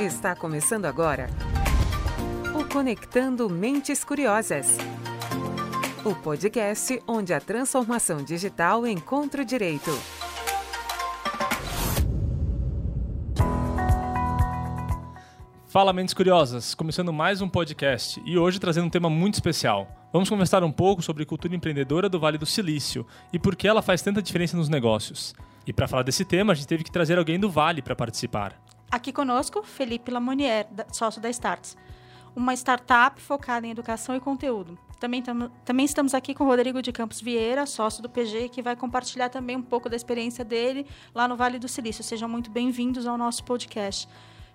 Está começando agora o Conectando Mentes Curiosas. O podcast onde a transformação digital encontra o direito. Fala Mentes Curiosas, começando mais um podcast e hoje trazendo um tema muito especial. Vamos conversar um pouco sobre cultura empreendedora do Vale do Silício e por que ela faz tanta diferença nos negócios. E para falar desse tema, a gente teve que trazer alguém do Vale para participar. Aqui conosco, Felipe Lamonier, sócio da Starts, uma startup focada em educação e conteúdo. Também, tam, também estamos aqui com o Rodrigo de Campos Vieira, sócio do PG, que vai compartilhar também um pouco da experiência dele lá no Vale do Silício. Sejam muito bem-vindos ao nosso podcast.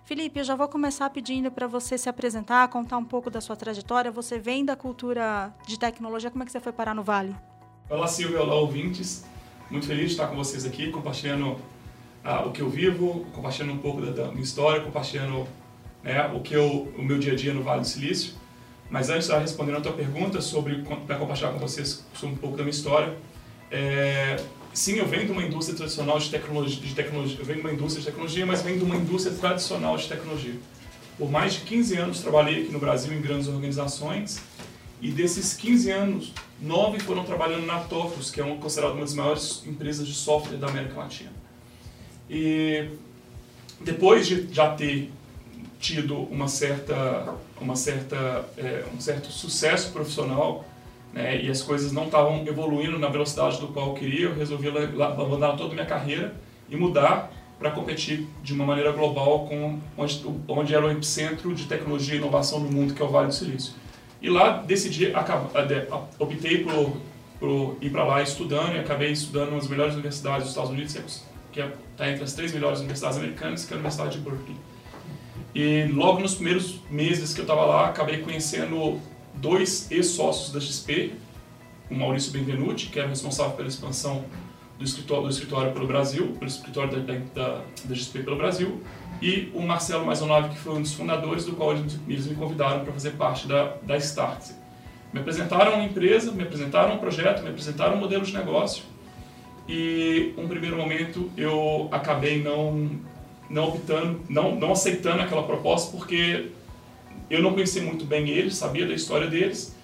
Felipe, eu já vou começar pedindo para você se apresentar, contar um pouco da sua trajetória. Você vem da cultura de tecnologia, como é que você foi parar no Vale? Olá, Silvia, olá, ouvintes. Muito feliz de estar com vocês aqui, compartilhando ah, o que eu vivo, compartilhando um pouco da, da minha história, compartilhando né, o que eu, o meu dia a dia no Vale do Silício. Mas antes de responder a tua pergunta sobre para compartilhar com vocês sobre um pouco da minha história, é, sim, eu venho de uma indústria tradicional de tecnologia, de tecnologia, eu venho de uma indústria de tecnologia, mas venho de uma indústria tradicional de tecnologia. Por mais de 15 anos trabalhei aqui no Brasil em grandes organizações e desses 15 anos, nove foram trabalhando na Tofos, que é uma, considerada uma das maiores empresas de software da América Latina. E depois de já ter tido uma certa, uma certa, é, um certo sucesso profissional né, e as coisas não estavam evoluindo na velocidade do qual eu queria, eu resolvi abandonar toda a minha carreira e mudar para competir de uma maneira global com onde, onde era o epicentro de tecnologia e inovação no mundo, que é o Vale do Silício. E lá decidi, optei por, por ir para lá estudando e acabei estudando nas melhores universidades dos Estados Unidos, que está é, entre as três melhores universidades americanas, que é a Universidade de Berkeley. E logo nos primeiros meses que eu estava lá, acabei conhecendo dois ex-sócios da XP, o Maurício Benvenuti, que era responsável pela expansão do escritório, do escritório pelo Brasil, pelo escritório da, da, da XP pelo Brasil, e o Marcelo Maisonave, que foi um dos fundadores, do qual eles, me convidaram para fazer parte da, da Start. Me apresentaram uma empresa, me apresentaram um projeto, me apresentaram um modelo de negócio, e um primeiro momento eu acabei não não optando, não, não aceitando aquela proposta porque eu não conhecia muito bem eles, sabia da história deles,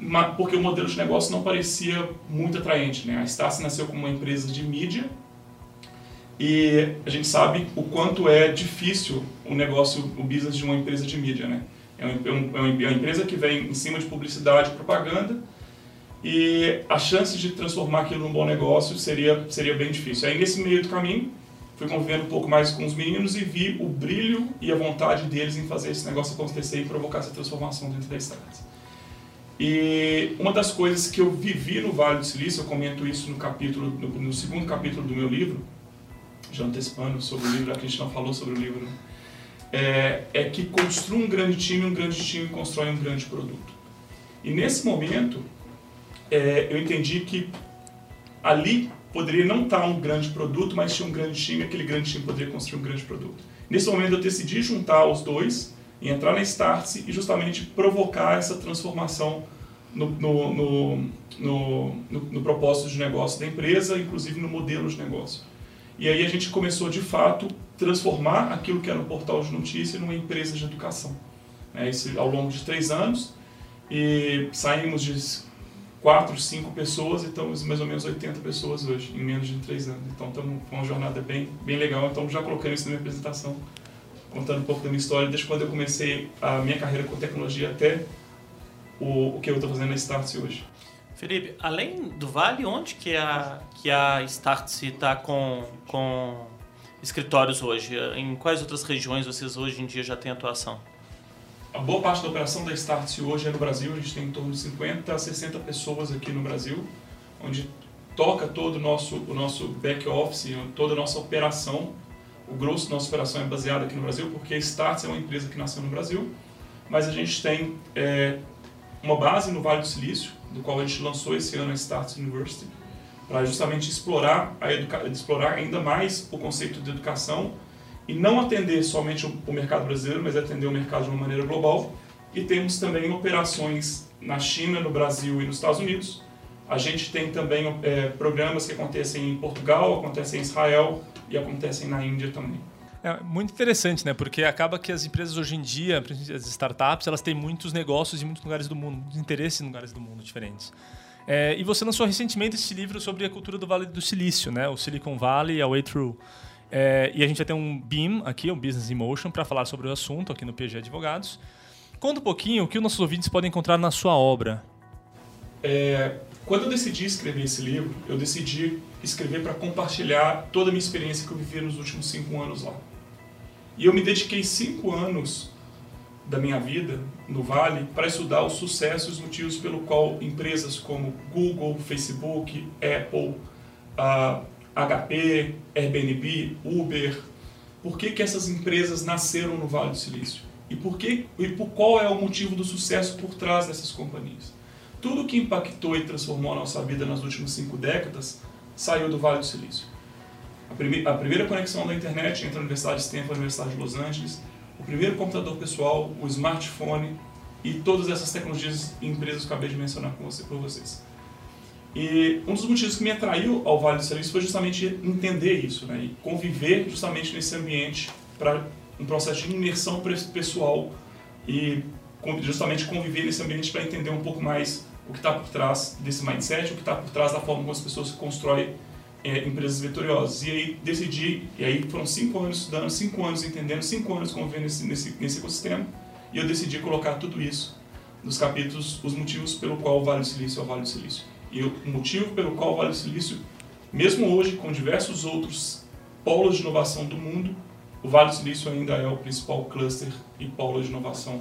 mas porque o modelo de negócio não parecia muito atraente. Né? A Stasi nasceu como uma empresa de mídia e a gente sabe o quanto é difícil o negócio, o business de uma empresa de mídia, né? É, é, um, é, uma empresa que vem em cima de publicidade propaganda e a chance de transformar aquilo num bom negócio seria, seria bem difícil. Aí nesse meio do caminho, fui convivendo um pouco mais com os meninos e vi o brilho e a vontade deles em fazer esse negócio acontecer e provocar essa transformação dentro da Stars. E uma das coisas que eu vivi no Vale do Silício, eu comento isso no capítulo, no, no segundo capítulo do meu livro, já antecipando sobre o livro, a gente não falou sobre o livro, né? é, é que construa um grande time, um grande time constrói um grande produto. E nesse momento, é, eu entendi que ali poderia não estar um grande produto, mas tinha um grande time, aquele grande time poderia construir um grande produto. Nesse momento, eu decidi juntar os dois e entrar na Startse e justamente provocar essa transformação no, no, no, no, no propósito de negócio da empresa, inclusive no modelo de negócio. E aí a gente começou de fato transformar aquilo que era um portal de notícia numa empresa de educação. É, isso ao longo de três anos e saímos de quatro, cinco pessoas e estamos mais ou menos 80 pessoas hoje, em menos de três anos. Então estamos com uma jornada bem, bem legal. Então já colocando isso na minha apresentação, contando um pouco da minha história, desde quando eu comecei a minha carreira com tecnologia até o, o que eu estou fazendo na Startse hoje. Felipe, além do Vale, onde que a, que a Startse está com, com escritórios hoje? Em quais outras regiões vocês hoje em dia já têm atuação? A boa parte da operação da Startse hoje é no Brasil, a gente tem em torno de 50 a 60 pessoas aqui no Brasil, onde toca todo o nosso, o nosso back office, toda a nossa operação. O grosso da nossa operação é baseado aqui no Brasil, porque a Startse é uma empresa que nasceu no Brasil, mas a gente tem é, uma base no Vale do Silício, do qual a gente lançou esse ano a Starts University, para justamente explorar, a explorar ainda mais o conceito de educação e não atender somente o mercado brasileiro, mas atender o mercado de uma maneira global. E temos também operações na China, no Brasil e nos Estados Unidos. A gente tem também é, programas que acontecem em Portugal, acontecem em Israel e acontecem na Índia também. É muito interessante, né? Porque acaba que as empresas hoje em dia, as startups, elas têm muitos negócios em muitos lugares do mundo, interesses em lugares do mundo diferentes. É, e você lançou recentemente esse livro sobre a cultura do Vale do Silício, né? O Silicon Valley, a Way Through. É, e a gente vai ter um BIM aqui, o Business in Motion, para falar sobre o assunto aqui no PG Advogados. Conta um pouquinho o que os nossos ouvintes podem encontrar na sua obra. É, quando eu decidi escrever esse livro, eu decidi escrever para compartilhar toda a minha experiência que eu vivi nos últimos cinco anos lá. E eu me dediquei cinco anos da minha vida no Vale para estudar o sucesso e os motivos pelo qual empresas como Google, Facebook, Apple, uh, HP, Airbnb, Uber, por que, que essas empresas nasceram no Vale do Silício? E por que e por qual é o motivo do sucesso por trás dessas companhias? Tudo que impactou e transformou a nossa vida nas últimas cinco décadas saiu do Vale do Silício. A, prime a primeira conexão da internet entre a Universidade de Stanford e a Universidade de Los Angeles, o primeiro computador pessoal, o smartphone e todas essas tecnologias e empresas que acabei de mencionar com você, por vocês. E um dos motivos que me atraiu ao Vale do Silício foi justamente entender isso, né, e conviver justamente nesse ambiente para um processo de imersão pessoal e justamente conviver nesse ambiente para entender um pouco mais o que está por trás desse mindset, o que está por trás da forma como as pessoas constroem é, empresas vitoriosas. E aí decidi, e aí foram cinco anos estudando, cinco anos entendendo, cinco anos convivendo nesse, nesse, nesse ecossistema, e eu decidi colocar tudo isso nos capítulos, os motivos pelo qual o Vale do Silício é o Vale do Silício. E o motivo pelo qual o Vale do Silício, mesmo hoje, com diversos outros polos de inovação do mundo, o Vale do Silício ainda é o principal cluster e polo de inovação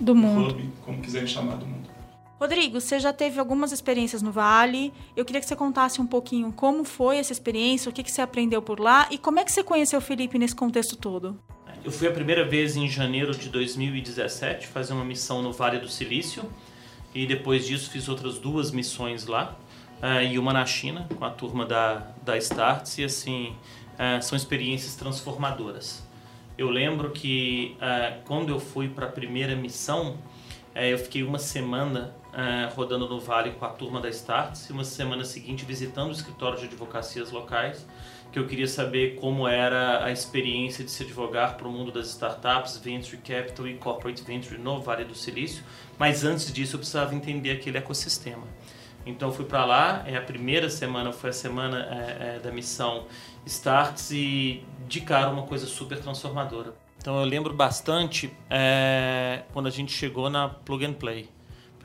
do mundo. Hub, como quiserem chamar do mundo. Rodrigo, você já teve algumas experiências no Vale. Eu queria que você contasse um pouquinho como foi essa experiência, o que, que você aprendeu por lá e como é que você conheceu o Felipe nesse contexto todo. Eu fui a primeira vez em janeiro de 2017 fazer uma missão no Vale do Silício e depois disso fiz outras duas missões lá uh, e uma na China com a turma da, da Starts e assim uh, são experiências transformadoras. Eu lembro que uh, quando eu fui para a primeira missão, eu fiquei uma semana rodando no Vale com a turma da Starts e uma semana seguinte visitando o escritório de advocacias locais, que eu queria saber como era a experiência de se advogar para o mundo das startups, venture capital e corporate venture no Vale do Silício. Mas antes disso, eu precisava entender aquele ecossistema. Então fui para lá, é a primeira semana foi a semana é, é, da missão Starts e de cara uma coisa super transformadora. Então eu lembro bastante é, quando a gente chegou na Plug and Play.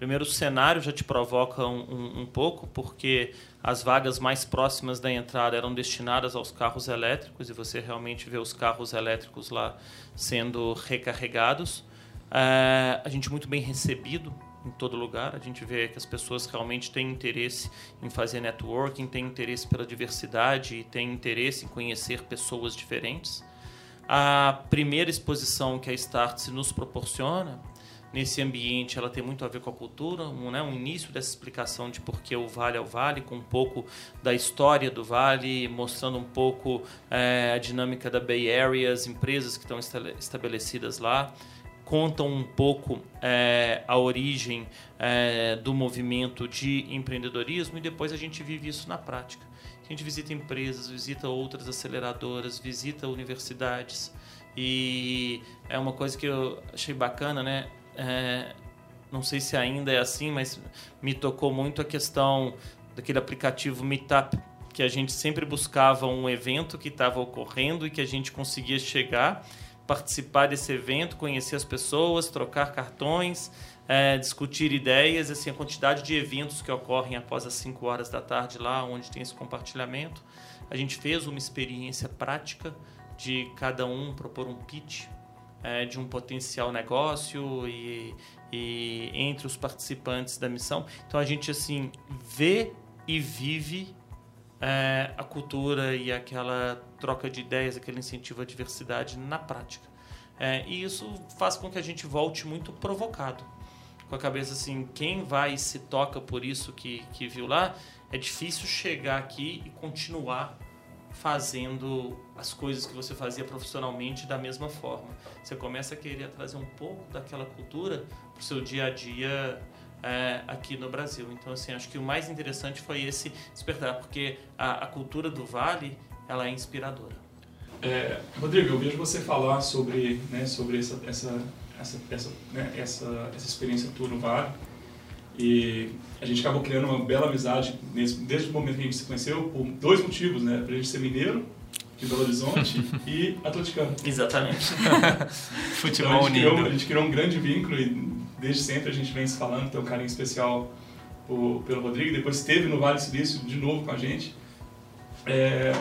Primeiro, o cenário já te provoca um, um, pouco, porque as vagas mais próximas da entrada eram destinadas aos carros elétricos e você realmente vê os carros elétricos lá sendo recarregados. É, a gente muito bem recebido em todo lugar. A gente vê que as pessoas realmente têm interesse em fazer networking, têm interesse pela diversidade e têm interesse em conhecer pessoas diferentes. A primeira exposição que a Start nos proporciona nesse ambiente, ela tem muito a ver com a cultura, um, né, um início dessa explicação de por que o Vale é o Vale, com um pouco da história do Vale, mostrando um pouco é, a dinâmica da Bay Area, as empresas que estão estabelecidas lá contam um pouco é, a origem é, do movimento de empreendedorismo e depois a gente vive isso na prática. A gente visita empresas, visita outras aceleradoras, visita universidades e é uma coisa que eu achei bacana, né? É, não sei se ainda é assim, mas me tocou muito a questão daquele aplicativo Meetup, que a gente sempre buscava um evento que estava ocorrendo e que a gente conseguia chegar participar desse evento, conhecer as pessoas, trocar cartões, é, discutir ideias, assim, a quantidade de eventos que ocorrem após as 5 horas da tarde lá, onde tem esse compartilhamento. A gente fez uma experiência prática de cada um propor um pitch é, de um potencial negócio e, e entre os participantes da missão. Então a gente assim vê e vive é, a cultura e aquela troca de ideias, aquele incentivo à diversidade na prática. É, e isso faz com que a gente volte muito provocado. Com a cabeça assim, quem vai e se toca por isso que, que viu lá, é difícil chegar aqui e continuar fazendo as coisas que você fazia profissionalmente da mesma forma. Você começa a querer trazer um pouco daquela cultura para o seu dia a dia é, aqui no Brasil. Então, assim, acho que o mais interessante foi esse despertar, porque a, a cultura do Vale ela é inspiradora. É, Rodrigo, eu vejo você falar sobre, né, sobre essa, essa, essa, essa, né, essa, essa experiência tua no Vale. E a gente acabou criando uma bela amizade nesse, desde o momento que a gente se conheceu, por dois motivos, né? Pra gente ser mineiro, de Belo Horizonte, e atleticano. Exatamente. Futebol então, a, gente unido. criou, a gente criou um grande vínculo e desde sempre a gente vem se falando, tem um carinho especial por, pelo Rodrigo. Depois esteve no Vale Silício de novo com a gente. É,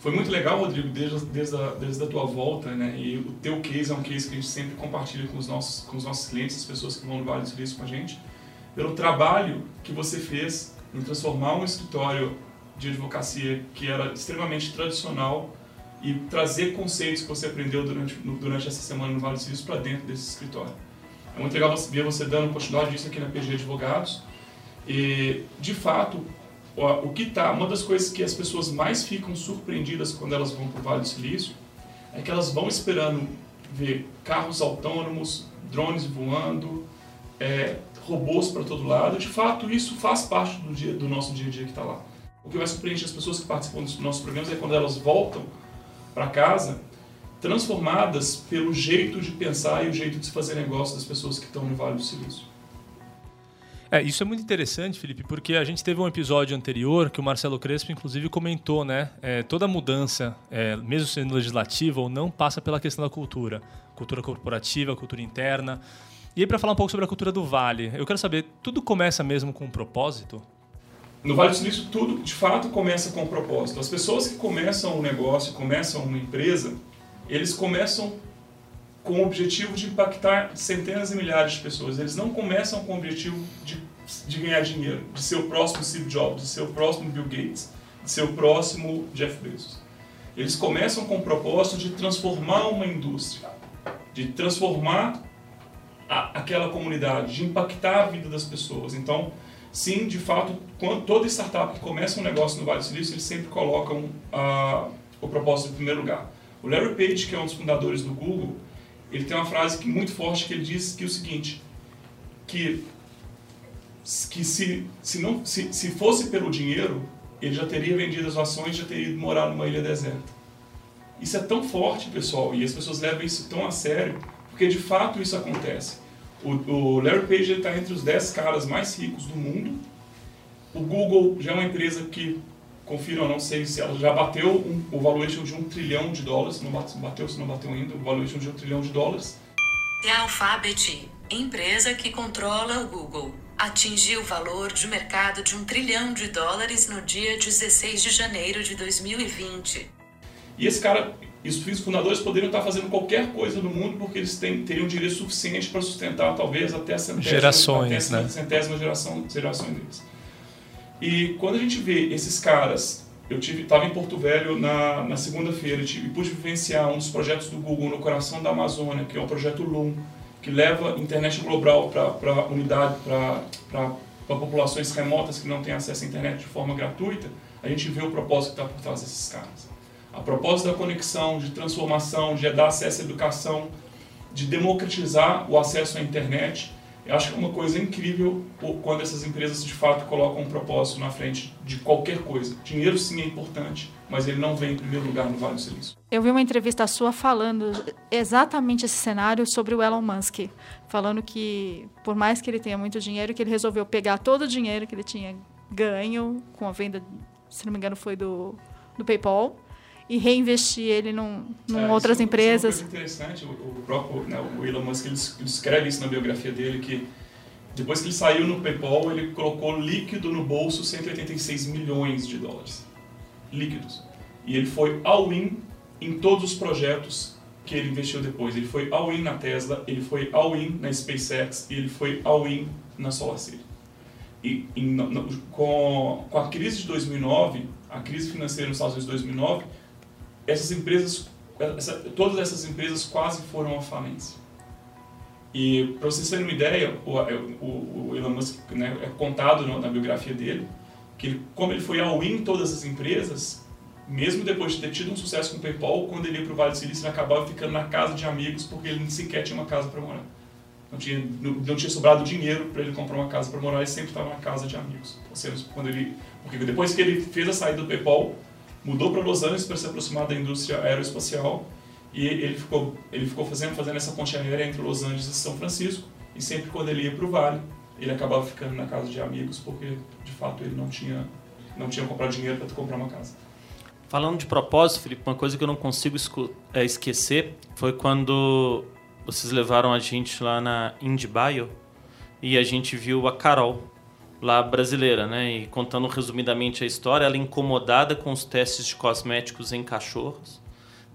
foi muito legal, Rodrigo, desde, desde, a, desde a tua volta, né? E o teu case é um case que a gente sempre compartilha com os nossos, com os nossos clientes, as pessoas que vão no Vale do Silício com a gente, pelo trabalho que você fez em transformar um escritório de advocacia que era extremamente tradicional e trazer conceitos que você aprendeu durante, durante essa semana no Vale do Silício para dentro desse escritório. É muito legal ver você dando continuidade disso aqui na PG Advogados. E, de fato, o que tá, uma das coisas que as pessoas mais ficam surpreendidas quando elas vão para o Vale do Silício é que elas vão esperando ver carros autônomos, drones voando, é, robôs para todo lado. De fato, isso faz parte do, dia, do nosso dia a dia que está lá. O que vai surpreender as pessoas que participam dos nossos programas é quando elas voltam para casa transformadas pelo jeito de pensar e o jeito de se fazer negócio das pessoas que estão no Vale do Silício. É, isso é muito interessante, Felipe, porque a gente teve um episódio anterior que o Marcelo Crespo, inclusive, comentou, né? É, toda mudança, é, mesmo sendo legislativa ou não, passa pela questão da cultura. Cultura corporativa, cultura interna. E aí, para falar um pouco sobre a cultura do Vale, eu quero saber, tudo começa mesmo com um propósito? No Vale do Silício, tudo de fato começa com um propósito. As pessoas que começam um negócio, começam uma empresa, eles começam com o objetivo de impactar centenas e milhares de pessoas. Eles não começam com o objetivo de, de ganhar dinheiro, de ser o próximo Steve Jobs, de ser o próximo Bill Gates, de ser o próximo Jeff Bezos. Eles começam com o propósito de transformar uma indústria, de transformar a, aquela comunidade, de impactar a vida das pessoas. Então, sim, de fato, quando toda startup que começa um negócio no Vale do Silício, eles sempre colocam o propósito em primeiro lugar. O Larry Page, que é um dos fundadores do Google, ele tem uma frase que muito forte que ele diz que é o seguinte, que que se se não se, se fosse pelo dinheiro, ele já teria vendido as ações, já teria ido morar numa ilha deserta. Isso é tão forte, pessoal, e as pessoas levam isso tão a sério, porque de fato isso acontece. O, o Larry Page está entre os 10 caras mais ricos do mundo. O Google já é uma empresa que confiram, não sei se ela já bateu um, o valuation de um trilhão de dólares, não bateu, se não bateu ainda, o valuation de um trilhão de dólares. E a Alphabet, empresa que controla o Google, atingiu o valor de mercado de um trilhão de dólares no dia 16 de janeiro de 2020. E esse cara, os fundadores poderiam estar fazendo qualquer coisa no mundo porque eles têm, teriam dinheiro suficiente para sustentar talvez até a centésima, Gerações, até né? centésima geração, geração deles. E quando a gente vê esses caras, eu tive estava em Porto Velho na, na segunda-feira e pude vivenciar um dos projetos do Google no coração da Amazônia, que é o projeto Loom, que leva internet global para unidade, para populações remotas que não têm acesso à internet de forma gratuita. A gente vê o propósito que está por trás desses caras. A propósito da conexão, de transformação, de dar acesso à educação, de democratizar o acesso à internet. Eu acho que é uma coisa incrível quando essas empresas de fato colocam um propósito na frente de qualquer coisa. Dinheiro sim é importante, mas ele não vem em primeiro lugar no Vale do Silício. Eu vi uma entrevista sua falando exatamente esse cenário sobre o Elon Musk, falando que por mais que ele tenha muito dinheiro, que ele resolveu pegar todo o dinheiro que ele tinha ganho com a venda, se não me engano, foi do, do PayPal e reinvestir ele num, num É, outras isso é uma- empresas. Isso é interessante, o, o próprio né, o Elon Musk ele, ele escreve isso na biografia dele, que depois que ele saiu no PayPal, ele colocou líquido no bolso 186 milhões de dólares. Líquidos. E ele foi all-in em todos os projetos que ele investiu depois. Ele foi all-in na Tesla, ele foi all-in na SpaceX e ele foi all-in na SolarCity. E no- no- com, com a crise de 2009, a crise financeira nos Estados Unidos de 2009, essas empresas, essa, todas essas empresas quase foram à falência. E para vocês terem uma ideia, o, o, o Elon Musk né, é contado na biografia dele que ele, como ele foi all-in em todas as empresas, mesmo depois de ter tido um sucesso com o PayPal, quando ele ia para o Vale do Silício, ele acabava ficando na casa de amigos porque ele nem sequer tinha uma casa para morar. Não tinha, não tinha sobrado dinheiro para ele comprar uma casa para morar, ele sempre estava na casa de amigos. Ou seja, quando ele, porque depois que ele fez a saída do PayPal, mudou para Los Angeles para se aproximar da indústria aeroespacial e ele ficou, ele ficou fazendo, fazendo essa ponte aérea entre Los Angeles e São Francisco e sempre quando ele ia para o Vale, ele acabava ficando na casa de amigos porque, de fato, ele não tinha, não tinha comprado dinheiro para comprar uma casa. Falando de propósito, Felipe, uma coisa que eu não consigo é, esquecer foi quando vocês levaram a gente lá na IndieBio e a gente viu a Carol, lá brasileira, né? E contando resumidamente a história, ela incomodada com os testes de cosméticos em cachorros,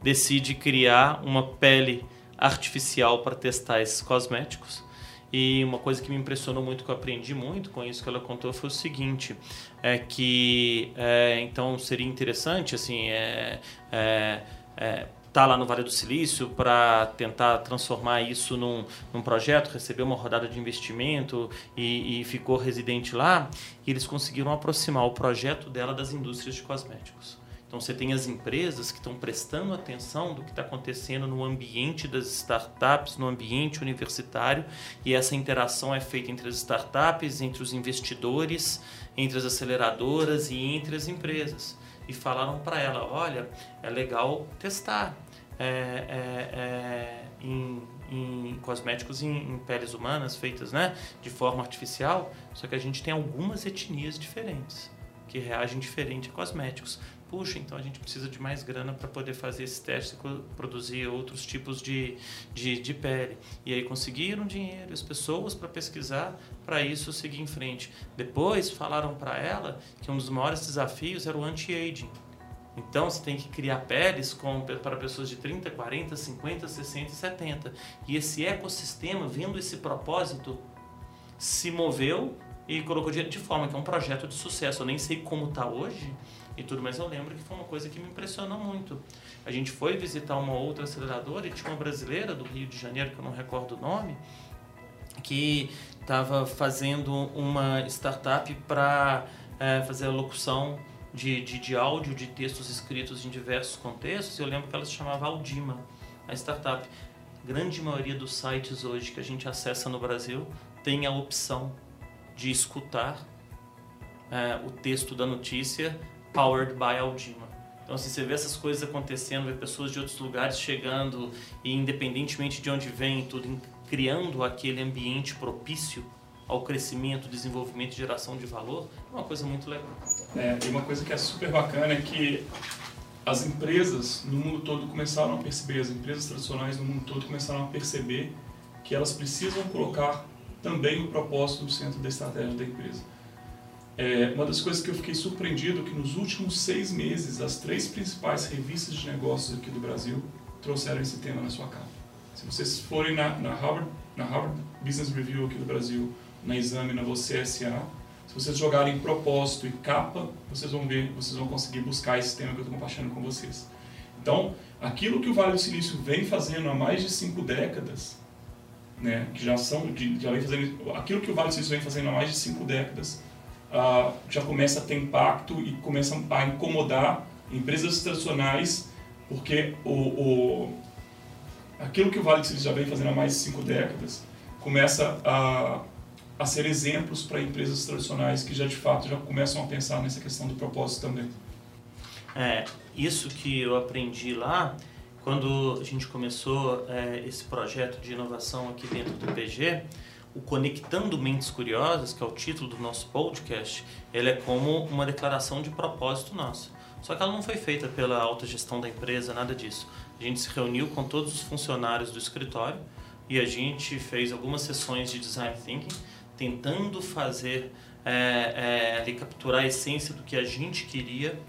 decide criar uma pele artificial para testar esses cosméticos. E uma coisa que me impressionou muito, que eu aprendi muito com isso que ela contou, foi o seguinte: é que é, então seria interessante assim, é, é, é está lá no Vale do Silício para tentar transformar isso num, num, projeto, recebeu uma rodada de investimento e, e, ficou residente lá. E eles conseguiram aproximar o projeto dela das indústrias de cosméticos. Então você tem as empresas que estão prestando atenção do que está acontecendo no ambiente das startups, no ambiente universitário, e essa interação é feita entre as startups, entre os investidores, entre as aceleradoras e entre as empresas. E falaram para ela: olha, é legal testar, é, é, é, em, em, cosméticos em, em, peles humanas feitas né, de forma artificial, só que a gente tem algumas etnias diferentes que reagem diferente a cosméticos. Puxa, então a gente precisa de mais grana para poder fazer esse teste e produzir outros tipos de, de, de pele. E aí conseguiram dinheiro, as pessoas para pesquisar, para isso seguir em frente. Depois falaram para ela que um dos maiores desafios era o anti-aging então você tem que criar peles para pessoas de 30, 40, 50, 60 e 70. E esse ecossistema, vendo esse propósito, se moveu e colocou dinheiro de forma que é um projeto de sucesso. Eu nem sei como está hoje e tudo, mas eu lembro que foi uma coisa que me impressionou muito. A gente foi visitar uma outra aceleradora e tinha uma brasileira do Rio de Janeiro, que eu não recordo o nome, que estava fazendo uma startup para é, fazer a locução de, de, de áudio, de textos escritos em diversos contextos. Eu lembro que ela se chamava Aldima, a startup. Grande maioria dos sites hoje que a gente acessa no Brasil tem a opção de escutar é, o texto da notícia powered by Aldima. Então, assim, você vê essas coisas acontecendo, vê pessoas de outros lugares chegando e, independentemente de onde vem, tudo criando aquele ambiente propício ao crescimento, desenvolvimento e geração de valor, é uma coisa muito legal. É, e uma coisa que é super bacana é que as empresas no mundo todo começaram a perceber, as empresas tradicionais no mundo todo começaram a perceber que elas precisam colocar também o propósito no centro da estratégia da empresa. É, uma das coisas que eu fiquei surpreendido é que nos últimos seis meses as três principais revistas de negócios aqui do Brasil trouxeram esse tema na sua capa. Se vocês forem na, na, Harvard, na Harvard Business Review aqui do Brasil na exame na você SA. Se vocês jogarem propósito e capa, vocês vão ver, vocês vão conseguir buscar esse tema que eu estou compartilhando com vocês. Então, aquilo que o Vale do Silício vem fazendo há mais de cinco décadas, né, que já são, já vem fazendo, aquilo que o Vale do Silício vem fazendo há mais de cinco décadas, uh, já começa a ter impacto e começa a incomodar empresas tradicionais, porque o, o aquilo que o Vale do Silício já vem fazendo há mais de cinco décadas começa a a ser exemplos para empresas tradicionais que já de fato já começam a pensar nessa questão do propósito também. É, isso que eu aprendi lá, quando a gente começou é, esse projeto de inovação aqui dentro do PG, o Conectando Mentes Curiosas, que é o título do nosso podcast, ele é como uma declaração de propósito nosso. Só que ela não foi feita pela alta gestão da empresa, nada disso. A gente se reuniu com todos os funcionários do escritório e a gente fez algumas sessões de design thinking tentando fazer é, é, ali, capturar a essência do que a gente queria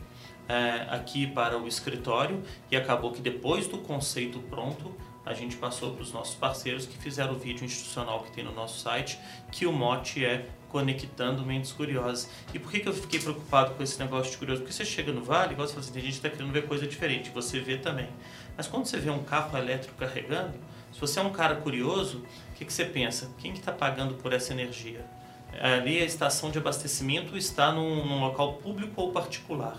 é, aqui para o escritório e acabou que depois do conceito pronto a gente passou para os nossos parceiros que fizeram o vídeo institucional que tem no nosso site, que o mote é Conectando Mentes Curiosas. E por que, que eu fiquei preocupado com esse negócio de curioso? Porque você chega no vale, igual você fala assim, tem gente que está querendo ver coisa diferente, você vê também. Mas quando você vê um carro elétrico carregando, se você é um cara curioso, que, que você pensa? Quem que está pagando por essa energia? Ali a estação de abastecimento está num, num local público ou particular.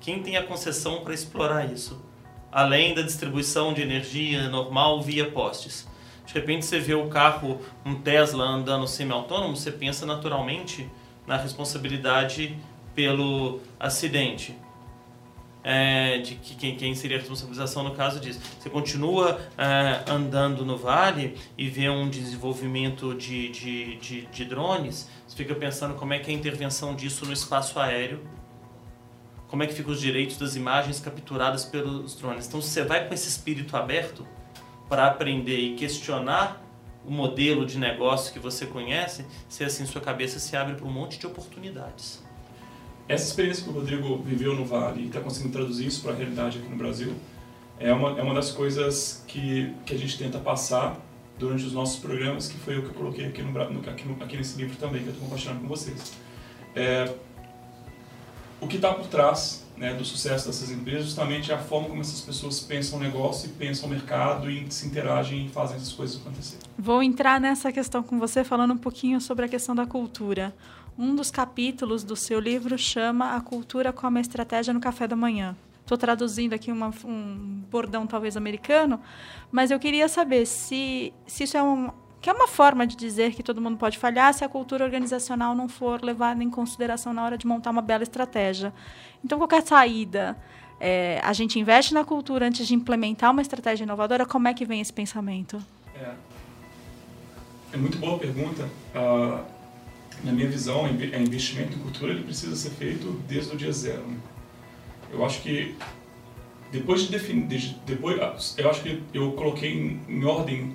Quem tem a concessão para explorar isso? Além da distribuição de energia normal via postes. De repente você vê o carro, um Tesla andando semi-autônomo, você pensa naturalmente na responsabilidade pelo acidente. É, de que quem, quem, seria a responsabilização no caso disso. Você continua é, andando no vale e vê um desenvolvimento de, de, de, de, drones, você fica pensando como é que é a intervenção disso no espaço aéreo, como é que ficam os direitos das imagens capturadas pelos drones. Então, você vai com esse espírito aberto para aprender e questionar o modelo de negócio que você conhece, se assim sua cabeça se abre para um monte de oportunidades. Essa experiência que o Rodrigo viveu no Vale e está conseguindo traduzir isso para a realidade aqui no Brasil é uma, é uma das coisas que, que a gente tenta passar durante os nossos programas, que foi o que eu coloquei aqui, no, aqui, no, aqui nesse livro também, que eu estou compartilhando com vocês. É, o que está por trás né, do sucesso dessas empresas justamente é a forma como essas pessoas pensam o negócio, pensam o mercado e se interagem e fazem essas coisas acontecerem. Vou entrar nessa questão com você falando um pouquinho sobre a questão da cultura. Um dos capítulos do seu livro chama A Cultura como a Estratégia no Café da Manhã. Estou traduzindo aqui uma, um bordão talvez americano, mas eu queria saber se, se isso é um, que é uma forma de dizer que todo mundo pode falhar se a cultura organizacional não for levada em consideração na hora de montar uma bela estratégia. Então, qualquer saída, é, a gente investe na cultura antes de implementar uma estratégia inovadora, como é que vem esse pensamento? É, é muito boa pergunta. Uh, na minha visão, o investimento em cultura ele precisa ser feito desde o dia zero. Né? Eu acho que depois de definir, depois, eu acho que eu coloquei em, em ordem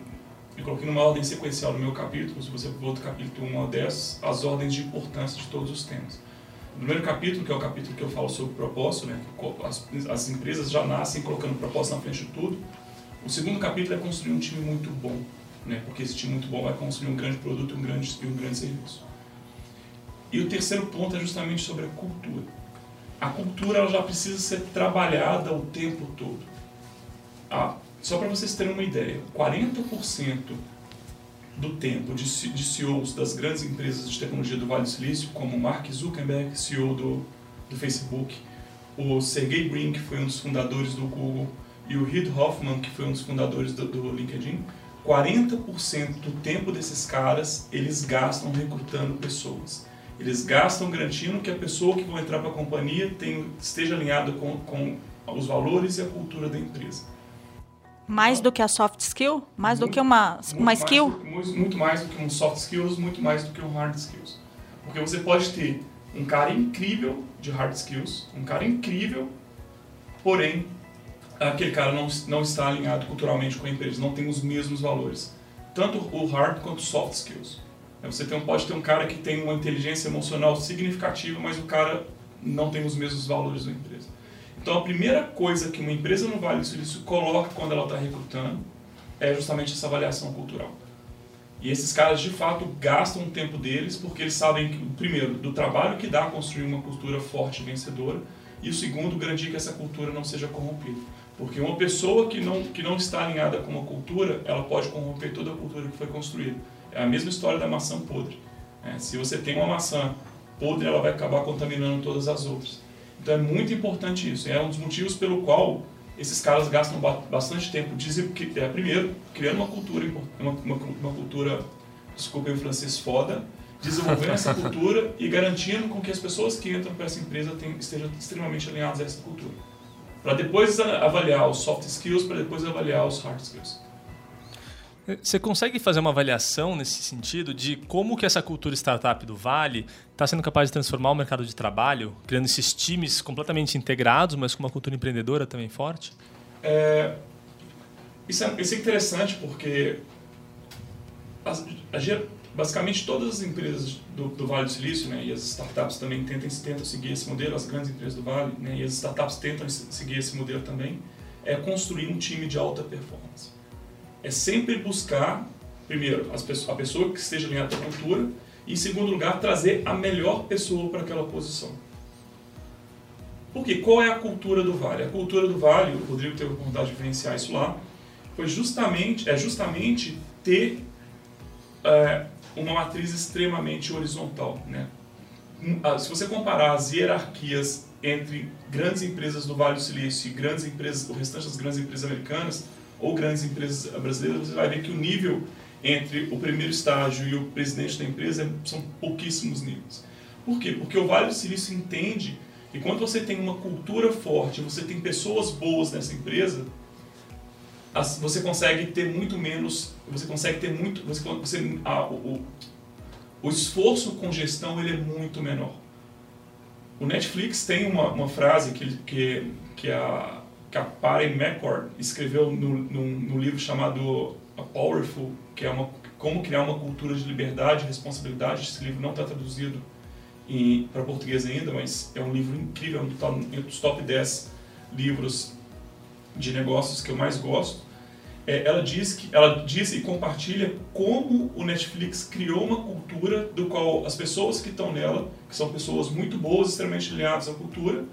eu coloquei numa ordem sequencial no meu capítulo, se você for do capítulo 1 ao 10, as ordens de importância de todos os temas. No primeiro capítulo, que é o capítulo que eu falo sobre propósito, né, as, as empresas já nascem colocando propósito na frente de tudo. O segundo capítulo é construir um time muito bom, né, porque esse time muito bom vai construir um grande produto um grande, e um grande serviço. E o terceiro ponto é justamente sobre a cultura. A cultura ela já precisa ser trabalhada o tempo todo. A só para vocês terem uma ideia, 40% do tempo de, de CEOs das grandes empresas de tecnologia do Vale do Silício, como Mark Zuckerberg, CEO do, do Facebook, o Sergey Brin, que foi um dos fundadores do Google, e o Reid Hoffman, que foi um dos fundadores do, do LinkedIn, 40% do tempo desses caras eles gastam recrutando pessoas. Eles gastam garantindo que a pessoa que vai entrar para a companhia tem, esteja alinhada com, com os valores e a cultura da empresa. Mais do que a soft skill? Mais muito, do que uma, uma skill? Mais do, muito mais do que um soft skills, muito mais do que um hard skills. Porque você pode ter um cara incrível de hard skills, um cara incrível, porém, aquele cara não, não está alinhado culturalmente com a empresa, não tem os mesmos valores. Tanto o hard quanto soft skills. Você tem, pode ter um cara que tem uma inteligência emocional significativa, mas o cara não tem os mesmos valores da empresa. Então, a primeira coisa que uma empresa no Vale do Silício coloca quando ela está recrutando é justamente essa avaliação cultural. E esses caras, de fato, gastam o tempo deles porque eles sabem, que, primeiro, do trabalho que dá construir uma cultura forte e vencedora, e o segundo, garantir que essa cultura não seja corrompida. Porque uma pessoa que não, que não está alinhada com uma cultura, ela pode corromper toda a cultura que foi construída. É a mesma história da maçã podre. É, se você tem uma maçã podre, ela vai acabar contaminando todas as outras. Então é muito importante isso. É um dos motivos pelo qual esses caras gastam bastante tempo, é, primeiro, criando uma cultura, uma, uma, uma cultura, desculpa em francês, foda, desenvolvendo essa cultura e garantindo com que as pessoas que entram para essa empresa tenham, estejam extremamente alinhadas a essa cultura. Para depois avaliar os soft skills, para depois avaliar os hard skills. Você consegue fazer uma avaliação nesse sentido de como que essa cultura startup do Vale está sendo capaz de transformar o mercado de trabalho, criando esses times completamente integrados, mas com uma cultura empreendedora também forte? É, isso, é, isso é interessante porque as, basicamente todas as empresas do, do, Vale do Silício, né, e as startups também tentam, tentam seguir esse modelo, as grandes empresas do Vale, né, e as startups tentam seguir esse modelo também, é construir um time de alta performance é sempre buscar, primeiro, pessoas, a pessoa que esteja alinhada à cultura, e em segundo lugar, trazer a melhor pessoa para aquela posição. Porque qual é a cultura do Vale? A cultura do Vale, o Rodrigo teve a oportunidade de vivenciar isso lá, foi justamente, é justamente ter é, uma matriz extremamente horizontal. Né? Se você comparar as hierarquias entre grandes empresas do Vale do Silício e grandes empresas, o restante das grandes empresas americanas, ou grandes empresas brasileiras, você vai ver que o nível entre o primeiro estágio e o presidente da empresa são pouquíssimos níveis. Por quê? Porque o Vale do Silício entende E quando você tem uma cultura forte, você tem pessoas boas nessa empresa, você consegue ter muito menos, você consegue ter muito, você, você o, o esforço com gestão ele é muito menor. O Netflix tem uma, uma frase que, que, que a, Paren McCord escreveu no, no, no livro chamado A Powerful, que é uma, como criar uma cultura de liberdade e responsabilidade. Esse livro não está traduzido para português ainda, mas é um livro incrível, é um dos top 10 livros de negócios que eu mais gosto. É, ela diz que ela diz e compartilha como o Netflix criou uma cultura do qual as pessoas que estão nela, que são pessoas muito boas, extremamente ligadas à cultura,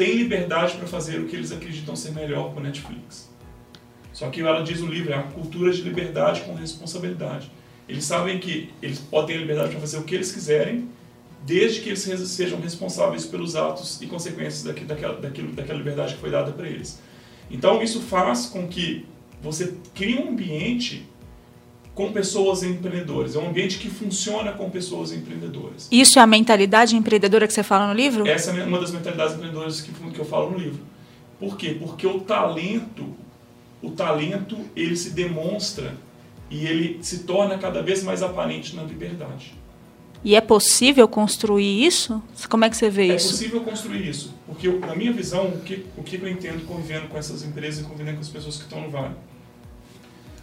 têm liberdade para fazer o que eles acreditam ser melhor para o Netflix. Só que ela diz no livro, é a cultura de liberdade com responsabilidade. Eles sabem que eles podem ter liberdade para fazer o que eles quiserem, desde que eles sejam responsáveis pelos atos e consequências daquela, daquilo, daquela liberdade que foi dada para eles. Então, isso faz com que você cria um ambiente com pessoas empreendedoras. É um ambiente que funciona com pessoas empreendedoras. Isso é a mentalidade empreendedora que você fala no livro? Essa é uma das mentalidades empreendedoras que, que eu falo no livro. Por quê? Porque o talento, o talento, ele se demonstra e ele se torna cada vez mais aparente na liberdade. E é possível construir isso? Como é que você vê é isso? É possível construir isso. Porque, eu, na minha visão, o que, o que eu entendo convivendo com essas empresas e convivendo com as pessoas que estão no Vale?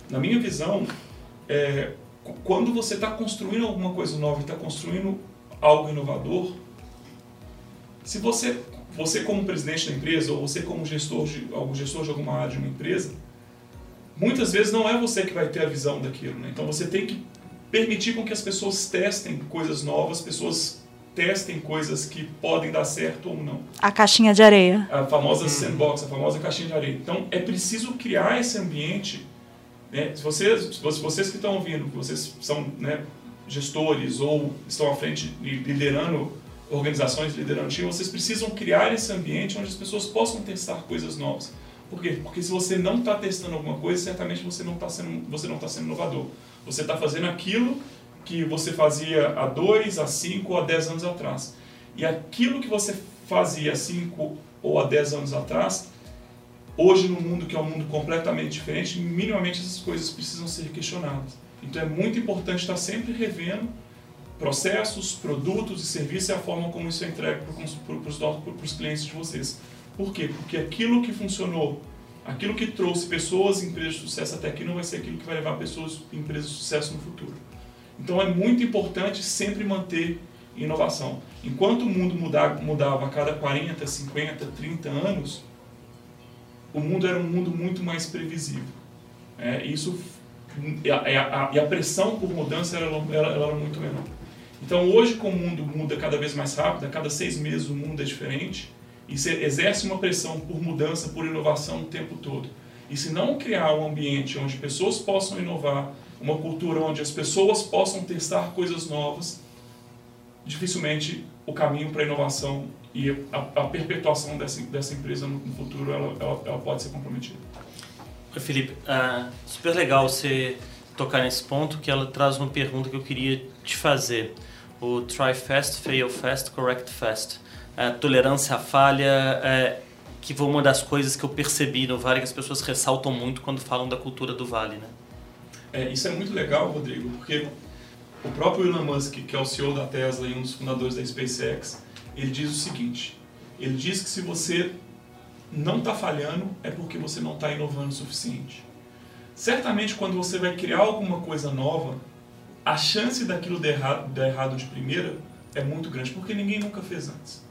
Na minha visão, é, quando você está construindo alguma coisa nova e está construindo algo inovador, se você, você como presidente da empresa ou você como gestor de, algum gestor de alguma área de uma empresa, muitas vezes não é você que vai ter a visão daquilo. Né? Então você tem que permitir com que as pessoas testem coisas novas, pessoas testem coisas que podem dar certo ou não. A caixinha de areia. A famosa hum. sandbox, a famosa caixinha de areia. Então é preciso criar esse ambiente. Né? Se vocês, vocês que estão ouvindo, vocês são né, gestores ou estão à frente liderando organizações, liderando times, vocês precisam criar esse ambiente onde as pessoas possam testar coisas novas. Por quê? Porque se você não está testando alguma coisa, certamente você não está sendo, você não está sendo inovador. Você está fazendo aquilo que você fazia há dois, há cinco ou há dez anos atrás. E aquilo que você fazia há cinco ou há dez anos atrás, hoje no mundo que é um mundo completamente diferente, minimamente essas coisas precisam ser questionadas. Então é muito importante estar sempre revendo processos, produtos e serviços e a forma como isso é entregue para os clientes de vocês. Por quê? Porque aquilo que funcionou aquilo que trouxe pessoas e empresas de sucesso até aqui não vai ser aquilo que vai levar pessoas e empresas de sucesso no futuro. Então é muito importante sempre manter inovação. Enquanto o mundo mudava, mudava a cada 40, 50, 30 anos, o mundo era um mundo muito mais previsível. É, isso, e a, a, a, pressão por mudança era, ela era muito menor. Então hoje, como o mundo muda cada vez mais rápido, a cada seis meses o mundo é diferente, e se exerce uma pressão por mudança, por inovação o tempo todo. E se não criar um ambiente onde pessoas possam inovar, uma cultura onde as pessoas possam testar coisas novas, dificilmente o caminho para a inovação e a, a, perpetuação dessa, dessa empresa no, no futuro ela, ela, ela, pode ser comprometida. Oi, Felipe, uh, super legal você tocar nesse ponto, que ela traz uma pergunta que eu queria te fazer. O try fast, fail fast, correct fast a tolerância à falha, é, que foi uma das coisas que eu percebi no Vale que as pessoas ressaltam muito quando falam da cultura do Vale, né? É, isso é muito legal, Rodrigo, porque o próprio Elon Musk, que é o CEO da Tesla e um dos fundadores da SpaceX, ele diz o seguinte: ele diz que se você não está falhando é porque você não está inovando o suficiente. Certamente, quando você vai criar alguma coisa nova, a chance daquilo dar errado, errado de primeira é muito grande, porque ninguém nunca fez antes.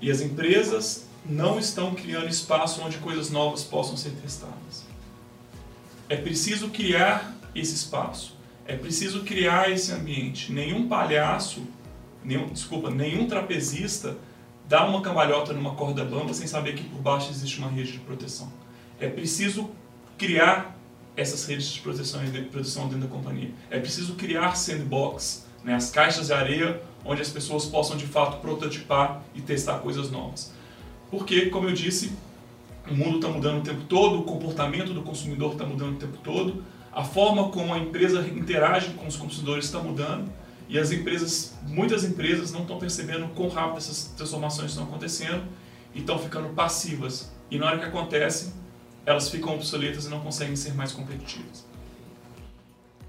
E as empresas não estão criando espaço onde coisas novas possam ser testadas. É preciso criar esse espaço. É preciso criar esse ambiente. Nenhum palhaço, nenhum, desculpa, nenhum trapezista dá uma cambalhota numa corda bamba sem saber que por baixo existe uma rede de proteção. É preciso criar essas redes de proteção, de proteção dentro da companhia. É preciso criar sandbox, né, as caixas de areia onde as pessoas possam de fato prototipar e testar coisas novas. Porque, como eu disse, o mundo está mudando o tempo todo, o comportamento do consumidor está mudando o tempo todo, a forma como a empresa interage com os consumidores está mudando, E as empresas, muitas empresas não estão percebendo quão rápido essas transformações estão acontecendo e estão ficando passivas. E na hora que acontece, elas ficam obsoletas e não conseguem ser mais competitivas.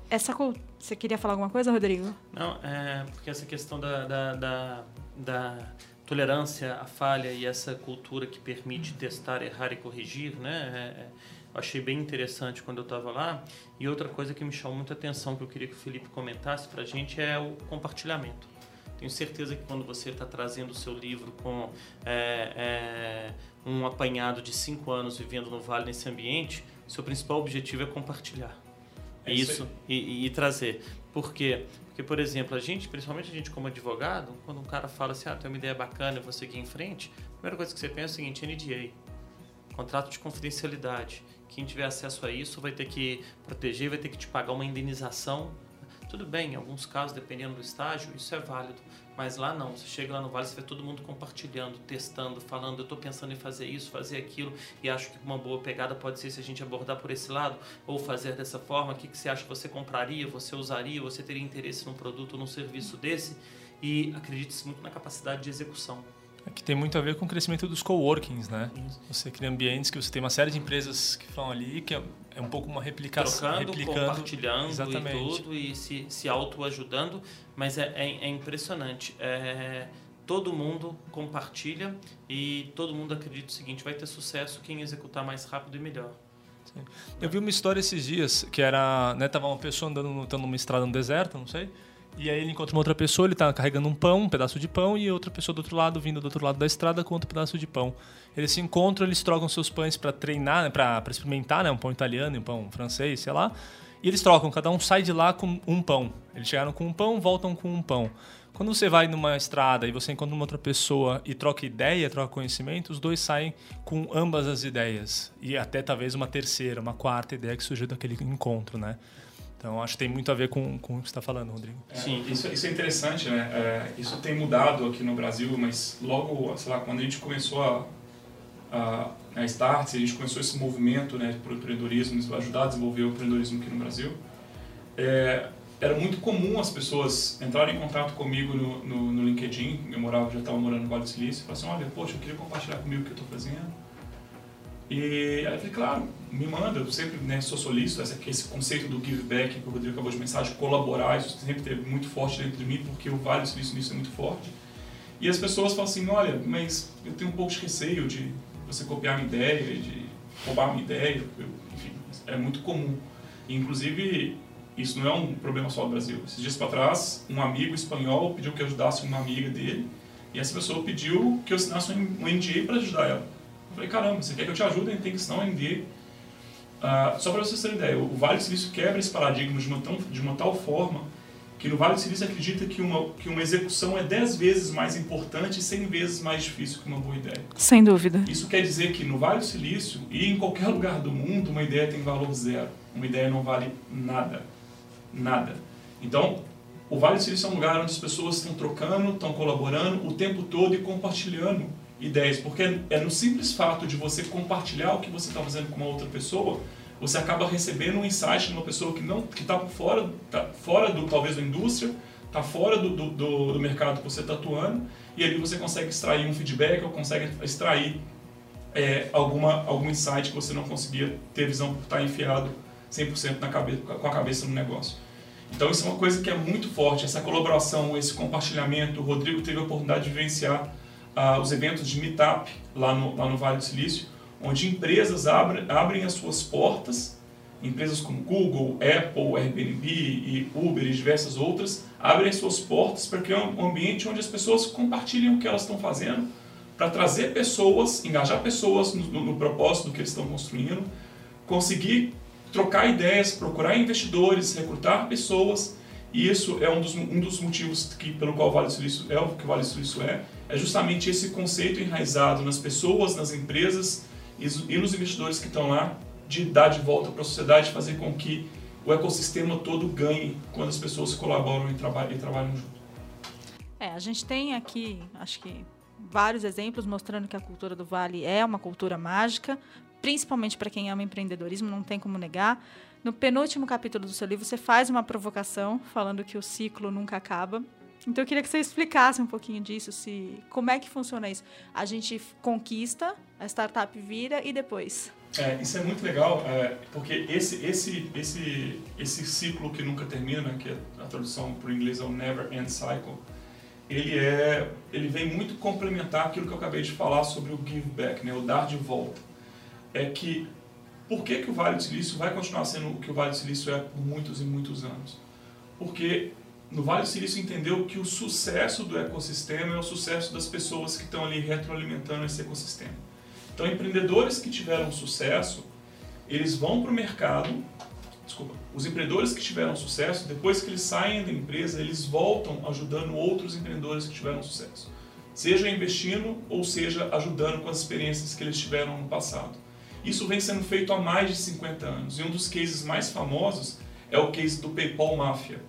Essa você queria falar alguma coisa, Rodrigo? Não, é porque essa questão da, da, da, da tolerância à falha e essa cultura que permite testar, errar e corrigir, né? É, é achei bem interessante quando eu estava lá. E outra coisa que me chamou muita atenção que eu queria que o Felipe comentasse para a gente é o compartilhamento. Tenho certeza que quando você está trazendo o seu livro com é, é, um apanhado de cinco anos vivendo no Vale nesse ambiente, seu principal objetivo é compartilhar. É isso, isso e, e, trazer. Por quê? Porque, por exemplo, a gente, principalmente a gente como advogado, quando um cara fala assim, ah, tem uma ideia bacana, eu vou seguir em frente, a primeira coisa que você pensa é o seguinte, NDA, contrato de confidencialidade. Quem tiver acesso a isso vai ter que proteger, vai ter que te pagar uma indenização. Tudo bem, em alguns casos, dependendo do estágio, isso é válido. Mas lá não, você chega lá no Vale, você vê todo mundo compartilhando, testando, falando, eu estou pensando em fazer isso, fazer aquilo, e acho que uma boa pegada pode ser se a gente abordar por esse lado, ou fazer dessa forma, o que, que você acha que você compraria, você usaria, você teria interesse num produto ou num serviço desse, e acredite-se muito na capacidade de execução. É que tem muito a ver com o crescimento dos coworkings, né? Você cria ambientes que você tem uma série de empresas que estão ali, que é, é um pouco uma replicação. Trocando, replicando, compartilhando exatamente. e tudo, e se, se auto-ajudando. Mas é, é, é impressionante. É, todo mundo compartilha e todo mundo acredita o seguinte, vai ter sucesso quem executar mais rápido e melhor. Sim. Eu vi uma história esses dias, que era, né, tava uma pessoa andando numa estrada no deserto, não sei, e aí ele encontra uma outra pessoa, ele está carregando um pão, um pedaço de pão, e outra pessoa do outro lado, vindo do outro lado da estrada, com outro pedaço de pão. Eles se encontram, eles trocam seus pães para treinar, né, para experimentar, né, um pão italiano um pão francês, sei lá. E eles trocam, cada um sai de lá com um pão. Eles chegaram com um pão, voltam com um pão. Quando você vai numa estrada e você encontra uma outra pessoa e troca ideia, troca conhecimento, os dois saem com ambas as ideias. E até talvez uma terceira, uma quarta ideia que surgiu daquele encontro, né? Então, acho que tem muito a ver com, com o que você está falando, Rodrigo. É, Sim, isso, isso é interessante, né? É, isso tem mudado aqui no Brasil, mas logo, sei lá, quando a gente começou a, a, a Starts, a gente começou esse movimento né, para o empreendedorismo, ajudar a desenvolver o empreendedorismo aqui no Brasil, é, era muito comum as pessoas entrarem em contato comigo no, no, no LinkedIn, eu morava, já estava morando no Vale do Silício, e falavam assim, olha, poxa, eu queria compartilhar comigo o que eu estou fazendo e aí eu falei, claro, me manda, eu sempre né, sou solícito, esse, esse conceito do give back que o Rodrigo acabou de mensagem, colaborar, isso sempre teve muito forte dentro de mim, porque o Vale Silício nisso é muito forte. E as pessoas falam assim, olha, mas eu tenho um pouco de receio de você copiar minha ideia, de roubar minha ideia, eu, enfim, é muito comum. E, inclusive, isso não é um problema só do Brasil. Esses dias para trás, um amigo espanhol pediu que eu ajudasse uma amiga dele, e essa pessoa pediu que eu assinasse um NDA para ajudar ela. Falei, caramba, você quer que eu te ajude? Tem que assinar um NDA. Uh, só para vocês terem ideia, o Vale do Silício quebra esse paradigma de uma, tão, de uma tal forma que no Vale do Silício acredita que uma, que uma execução é 10 vezes mais importante e 100 vezes mais difícil que uma boa ideia. Sem dúvida. Isso quer dizer que no Vale do Silício e em qualquer lugar do mundo, uma ideia tem valor zero. Uma ideia não vale nada. Nada. Então, o Vale do Silício é um lugar onde as pessoas estão trocando, estão colaborando o tempo todo e compartilhando ideias, porque é no simples fato de você compartilhar o que você está fazendo com uma outra pessoa, você acaba recebendo um insight de uma pessoa que não que está fora, tá fora do talvez da indústria, está fora do, do, do, mercado que você está atuando, e ali você consegue extrair um feedback ou consegue extrair é, alguma algum insight que você não conseguia ter visão por estar tá enfiado 100% na cabeça, com a cabeça no negócio. Então isso é uma coisa que é muito forte, essa colaboração, esse compartilhamento. O Rodrigo teve a oportunidade de vivenciar ah, os eventos de meetup lá no, lá no Vale do Silício, onde empresas abrem, abrem as suas portas, empresas como Google, Apple, Airbnb e Uber e diversas outras, abrem as suas portas para criar um ambiente onde as pessoas compartilham o que elas estão fazendo, para trazer pessoas, engajar pessoas no, no, no propósito do que eles estão construindo, conseguir trocar ideias, procurar investidores, recrutar pessoas, e isso é um dos, um dos motivos que, pelo qual Vale do é o que Vale do é, é justamente esse conceito enraizado nas pessoas, nas empresas e nos investidores que estão lá de dar de volta para a sociedade, fazer com que o ecossistema todo ganhe quando as pessoas colaboram e trabalham, e trabalham junto. É, a gente tem aqui, acho que vários exemplos mostrando que a cultura do Vale é uma cultura mágica, principalmente para quem ama empreendedorismo, não tem como negar. No penúltimo capítulo do seu livro, você faz uma provocação falando que o ciclo nunca acaba. Então eu queria que você explicasse um pouquinho disso, se como é que funciona isso. A gente conquista, a startup vira e depois. É, isso é muito legal, é, porque esse, esse, esse, esse ciclo que nunca termina, que a tradução para o inglês é o Never End Cycle, ele, é, ele vem muito complementar aquilo que eu acabei de falar sobre o give back, né, o dar de volta. É que por que, que o Vale do Silício vai continuar sendo o que o Vale do Silício é por muitos e muitos anos? Porque no Vale do Silício entendeu que o sucesso do ecossistema é o sucesso das pessoas que estão ali retroalimentando esse ecossistema. Então, empreendedores que tiveram sucesso, eles vão para o mercado desculpa, os empreendedores que tiveram sucesso, depois que eles saem da empresa, eles voltam ajudando outros empreendedores que tiveram sucesso. Seja investindo ou seja ajudando com as experiências que eles tiveram no passado. Isso vem sendo feito há mais de 50 anos. E um dos cases mais famosos é o case do PayPal Mafia.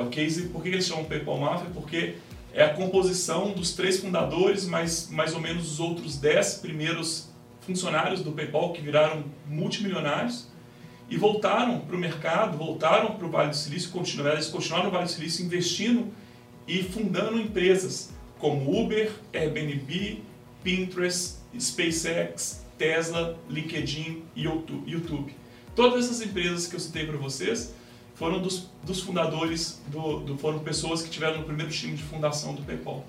É o case, por que eles chamam PayPal Mafia? Porque é a composição dos três fundadores, mais, mais ou menos os outros dez primeiros funcionários do PayPal que viraram multimilionários e voltaram para o mercado, voltaram para o Vale do Silício, continuaram, eles continuaram no Vale do Silício investindo e fundando empresas como Uber, Airbnb, Pinterest, SpaceX, Tesla, LinkedIn e YouTube. Todas essas empresas que eu citei para vocês foram dos, dos fundadores, do, do, foram pessoas que tiveram no primeiro time de fundação do PayPal.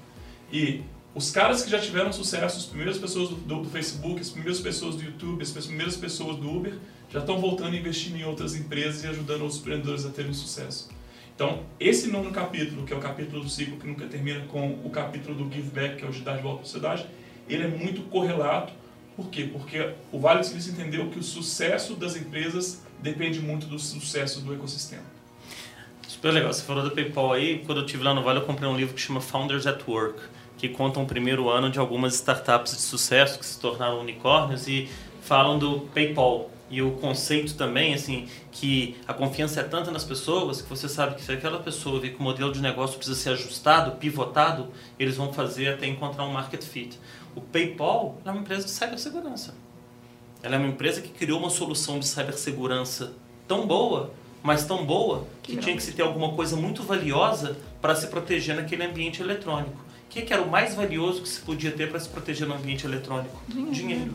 E os caras que já tiveram sucesso, as primeiras pessoas do, do, do Facebook, as primeiras pessoas do YouTube, as primeiras pessoas do Uber, já estão voltando a investir em outras empresas e ajudando outros empreendedores a terem sucesso. Então, esse nono capítulo, que é o capítulo do ciclo que nunca termina com o capítulo do give back, que é o de dar de volta à sociedade, ele é muito correlato. Por quê? Porque o Vale do Silício entendeu que o sucesso das empresas depende muito do sucesso do ecossistema. Super legal. Você falou do PayPal aí. Quando eu estive lá no Vale, eu comprei um livro que chama Founders at Work, que conta o um primeiro ano de algumas startups de sucesso que se tornaram unicórnios e falam do PayPal, e o conceito também, assim, que a confiança é tanta nas pessoas que você sabe que se aquela pessoa vê que o modelo de negócio precisa ser ajustado, pivotado, eles vão fazer até encontrar um market fit. O PayPal é uma empresa de cibersegurança. Ela é uma empresa que criou uma solução de cibersegurança tão boa, mas tão boa, que, tinha que se ter alguma coisa muito valiosa para se proteger naquele ambiente eletrônico. O que, que era o mais valioso que se podia ter para se proteger no ambiente eletrônico? Dinheiro. Dinheiro.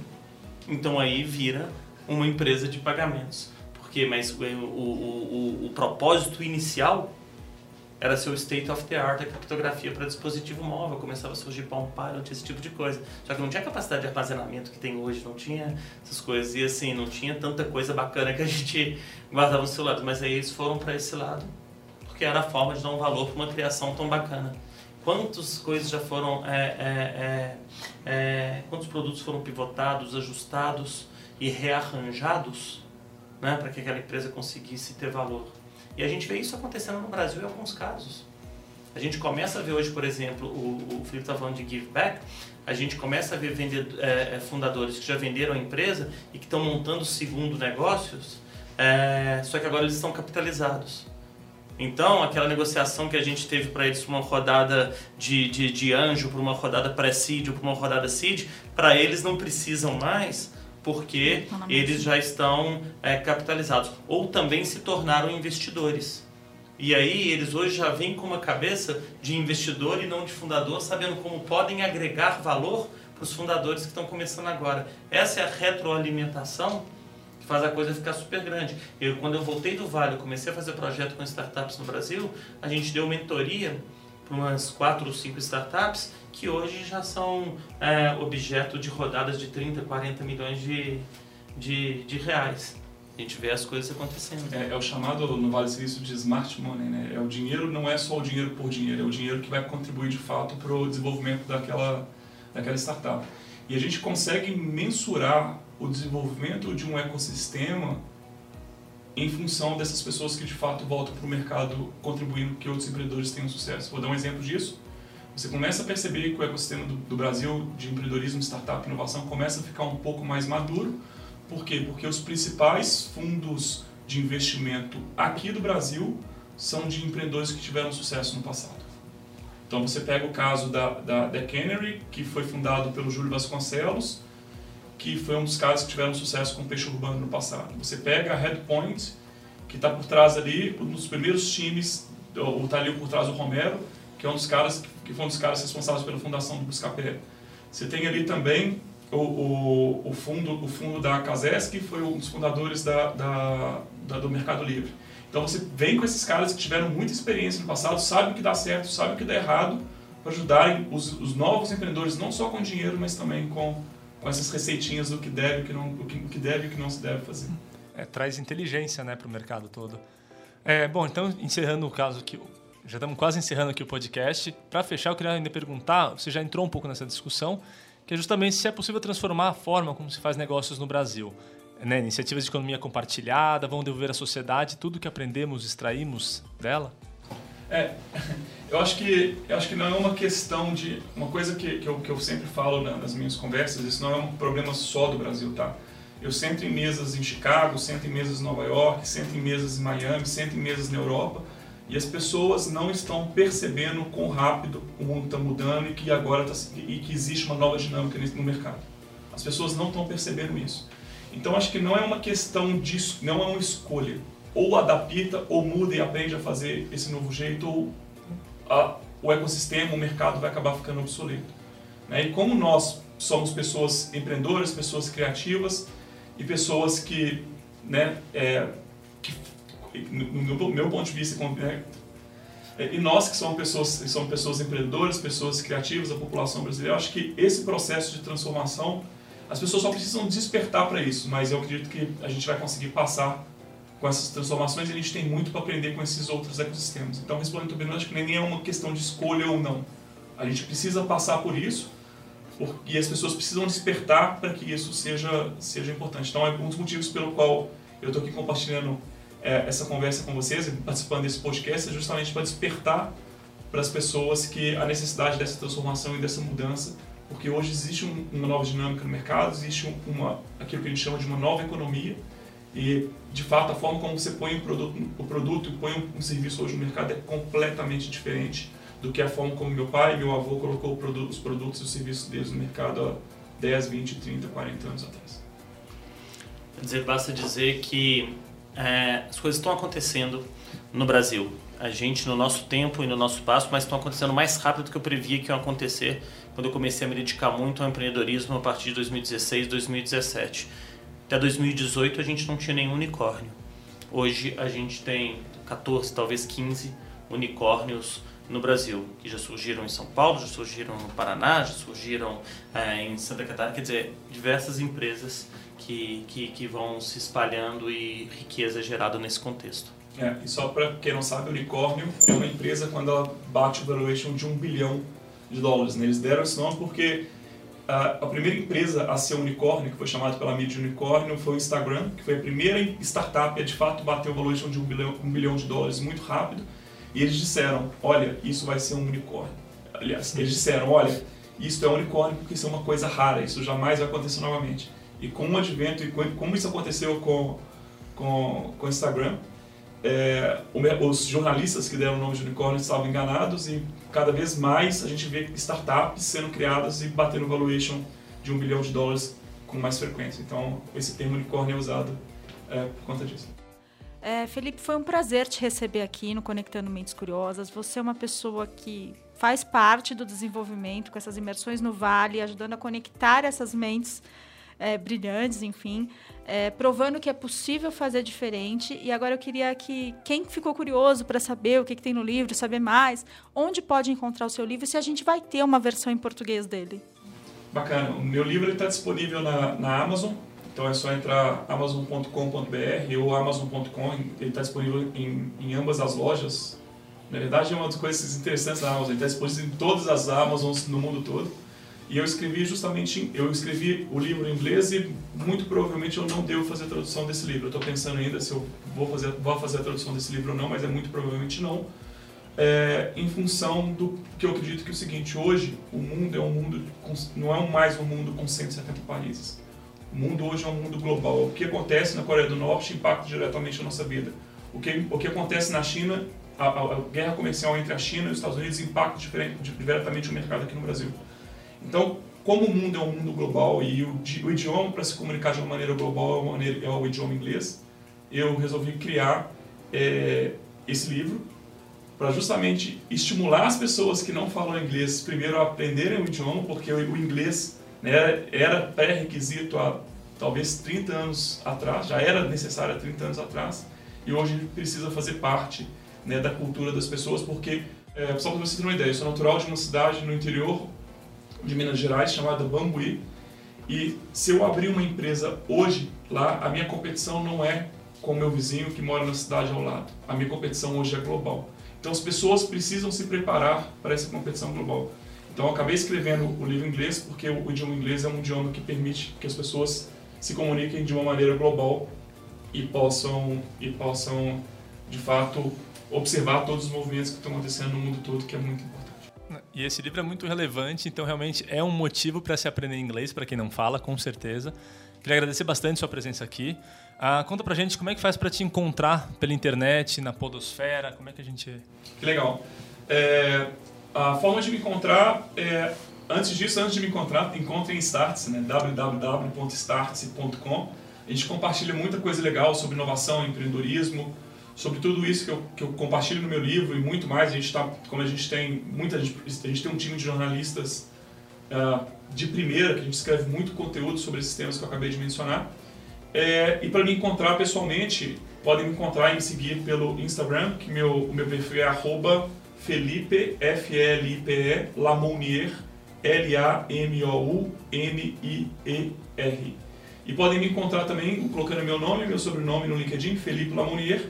Então aí vira uma empresa de pagamentos. Porque, mas o, o, o, o propósito inicial era ser o state of the art, a criptografia para dispositivo móvel, começava a surgir Palm Pilot, esse tipo de coisa. Só que não tinha capacidade de armazenamento que tem hoje, não tinha essas coisas, e assim, não tinha tanta coisa bacana que a gente guardava no celular. Mas aí eles foram para esse lado, porque era a forma de dar um valor para uma criação tão bacana. Quantas coisas já foram, é, é, é, é quantos produtos foram pivotados, ajustados, e rearranjados né, para que aquela empresa conseguisse ter valor. E a gente vê isso acontecendo no Brasil em alguns casos. A gente começa a ver hoje, por exemplo, o, o Felipe está falando de give back, a gente começa a ver vender, é, é, fundadores que já venderam a empresa e que estão montando segundo negócios, é, só que agora eles estão capitalizados. Então, aquela negociação que a gente teve para eles uma rodada de, de, de anjo, para uma rodada pré-seed para uma rodada seed, para eles não precisam mais porque eles já estão é, capitalizados ou também se tornaram investidores. E aí eles hoje já vêm com uma cabeça de investidor e não de fundador, sabendo como podem agregar valor para os fundadores que estão começando agora. Essa é a retroalimentação que faz a coisa ficar super grande. Eu, quando eu voltei do Vale, comecei a fazer projeto com startups no Brasil, a gente deu mentoria para umas quatro ou cinco startups que hoje já são é, objeto de rodadas de 30, 40 milhões de, de, de reais. A gente vê as coisas acontecendo. É, é, o chamado no Vale Silício de smart money, né? É o dinheiro, não é só o dinheiro por dinheiro, é o dinheiro que vai contribuir de fato para o desenvolvimento daquela, daquela startup. E a gente consegue mensurar o desenvolvimento de um ecossistema em função dessas pessoas que de fato voltam para o mercado contribuindo que outros empreendedores tenham sucesso. Vou dar um exemplo disso. Você começa a perceber que o ecossistema do, do Brasil de empreendedorismo, startup, inovação começa a ficar um pouco mais maduro. Por quê? Porque os principais fundos de investimento aqui do Brasil são de empreendedores que tiveram sucesso no passado. Então você pega o caso da, da, da Canary, que foi fundado pelo Júlio Vasconcelos, que foi um dos caras que tiveram sucesso com peixe urbano no passado. Você pega a Headpoint, que está por trás ali, um dos primeiros times, ou está ali por trás do Romero, que é um dos caras que foi um dos caras responsáveis pela fundação do Buscapé. Você tem ali também o, o, o, fundo, o fundo da Casesc, que foi um dos fundadores da, da, da, do Mercado Livre. Então você vem com esses caras que tiveram muita experiência no passado, sabem o que dá certo, sabem o que dá errado, para ajudarem os, os novos empreendedores, não só com dinheiro, mas também com, com essas receitinhas do que deve, o que não, o que, que deve e o que não se deve fazer. É, traz inteligência né, para o mercado todo. É, bom, então, encerrando o caso que já estamos quase encerrando aqui o podcast. Para fechar, eu queria ainda perguntar, você já entrou um pouco nessa discussão, que é justamente se é possível transformar a forma como se faz negócios no Brasil. Né? Iniciativas de economia compartilhada, vão devolver à sociedade tudo que aprendemos, extraímos dela? É, eu acho que eu acho que não é uma questão de uma coisa que, que, eu, que eu sempre falo nas minhas conversas. Isso não é um problema só do Brasil, tá? Eu sento em mesas em Chicago, sento em mesas em Nova York, sento em mesas em Miami, sento em mesas na Europa e as pessoas não estão percebendo quão rápido o mundo está mudando e que agora tá, e que existe uma nova dinâmica no mercado. As pessoas não estão percebendo isso. Então acho que não é uma questão de não é uma escolha. Ou adapta, ou muda e aprende a fazer esse novo jeito, ou a, o ecossistema, o mercado vai acabar ficando obsoleto. Né? E como nós somos pessoas empreendedoras, pessoas criativas e pessoas que, né, é, que no meu ponto de vista, né, e nós que somos pessoas, somos pessoas empreendedoras, pessoas criativas, a população brasileira, acho que esse processo de transformação, as pessoas só precisam despertar para isso, mas eu acredito que a gente vai conseguir passar com essas transformações e a gente tem muito para aprender com esses outros ecossistemas. Então, respondendo Bernardo, acho que nem é uma questão de escolha ou não. A gente precisa passar por isso e as pessoas precisam despertar para que isso seja, seja importante. Então, é um dos motivos pelo qual eu estou aqui compartilhando é, essa conversa com vocês, participando desse podcast, é justamente para despertar para as pessoas que a necessidade dessa transformação e dessa mudança, porque hoje existe um, uma nova dinâmica no mercado, existe uma aquilo que a gente chama de uma nova economia e de fato a forma como você põe o produto, o produto e põe um, serviço hoje no mercado é completamente diferente do que a forma como meu pai e meu avô colocou produto, os produtos e os serviços deles no mercado há 10, 20, 30, 40 anos atrás. Quer dizer, basta dizer que é, as coisas estão acontecendo no Brasil. A gente, no nosso tempo e no nosso passo, mas estão acontecendo mais rápido do que eu previa que iam acontecer quando eu comecei a me dedicar muito ao empreendedorismo a partir de 2016, 2017. Até 2018 a gente não tinha nenhum unicórnio. Hoje a gente tem 14, talvez 15 unicórnios no Brasil, que já surgiram em São Paulo, já surgiram no Paraná, já surgiram é, em Santa Catarina, quer dizer, diversas empresas que, que, que vão se espalhando e riqueza gerada nesse contexto. É, e só para quem não sabe, unicórnio é uma empresa quando ela bate o valuation de um bilhão de dólares. Né? Eles deram esse nome porque a, primeira empresa a ser unicórnio, que foi chamada pela mídia de unicórnio, foi o Instagram, que foi a primeira startup a de fato bater o valuation de um bilhão, um bilhão de dólares muito rápido. E eles disseram, olha, isso vai ser um unicórnio. Aliás, eles disseram, olha, isso é um unicórnio porque isso é uma coisa rara, isso jamais vai acontecer novamente. E com o advento, e como isso aconteceu com com, com o Instagram, é, os jornalistas que deram o nome de unicórnio estavam enganados e cada vez mais a gente vê startups sendo criadas e batendo valuation de um bilhão de dólares com mais frequência. Então, esse termo unicórnio é usado é, por conta disso. É, Felipe, foi um prazer te receber aqui no Conectando Mentes Curiosas. Você é uma pessoa que faz parte do desenvolvimento com essas imersões no Vale, ajudando a conectar essas mentes é, brilhantes, enfim, é, provando que é possível fazer diferente. E agora eu queria que quem ficou curioso para saber o que, que, tem no livro, saber mais, onde pode encontrar o seu livro, se a gente vai ter uma versão em português dele. Bacana. O meu livro está disponível na, na Amazon. Então é só entrar amazon.com.br ou amazon.com, ele está disponível em, em ambas as lojas. Na verdade, é uma das coisas interessantes da Amazon, ele está disponível em todas as Amazons no mundo todo. E eu escrevi justamente, eu escrevi o livro em inglês e muito provavelmente eu não devo fazer a tradução desse livro. Eu estou pensando ainda se eu vou fazer, vou fazer a tradução desse livro ou não, mas é muito provavelmente não. É, em função do que eu acredito que é o seguinte, hoje o mundo é um mundo, não é mais um mundo com 170 países. O mundo hoje é um mundo global. O que acontece na Coreia do Norte impacta diretamente a nossa vida. O que, o que acontece na China, a, a, a guerra comercial entre a China e os Estados Unidos impacta diretamente o mercado aqui no Brasil. Então, como o mundo é um mundo global e o, o idioma para se comunicar de uma maneira global é, uma maneira, é o idioma inglês, eu resolvi criar é, esse livro para justamente estimular as pessoas que não falam inglês primeiro a aprenderem o idioma, porque o, inglês né, era pré-requisito há talvez 30 anos atrás, já era necessário há 30 anos atrás, e hoje precisa fazer parte né, da cultura das pessoas, porque, é, só para vocês terem uma ideia, eu sou natural de uma cidade no interior de Minas Gerais chamada Bambuí, e se eu abrir uma empresa hoje lá, a minha competição não é com o meu vizinho que mora na cidade ao lado. A minha competição hoje é global. Então as pessoas precisam se preparar para essa competição global. Então eu acabei escrevendo o livro em inglês porque o idioma inglês é um idioma que permite que as pessoas se comuniquem de uma maneira global e possam e possam de fato observar todos os movimentos que estão acontecendo no mundo todo, que é muito importante. E esse livro é muito relevante, então realmente é um motivo para se aprender inglês, para quem não fala, com certeza. Queria agradecer bastante sua presença aqui. Ah, conta pra gente como é que faz para te encontrar pela internet, na podosfera, como é que a gente... Que legal. É, a forma de me encontrar, é, antes disso, antes de me encontrar, encontre em Startse, né? www.startse.com. A gente compartilha muita coisa legal sobre inovação, empreendedorismo, sobre tudo isso que eu, que eu compartilho no meu livro e muito mais. A gente está, como a gente tem muita gente, a gente tem um time de jornalistas uh, de primeira que a gente escreve muito conteúdo sobre esses temas que eu acabei de mencionar. É, e para me encontrar pessoalmente, podem me encontrar e me seguir pelo Instagram, que meu, o meu perfil é Felipe, F-L-I-P-E, Lamounier, L-A-M-O-U-N-I-E-R. E podem me encontrar também colocando meu nome e meu sobrenome no LinkedIn, Felipe Lamounier.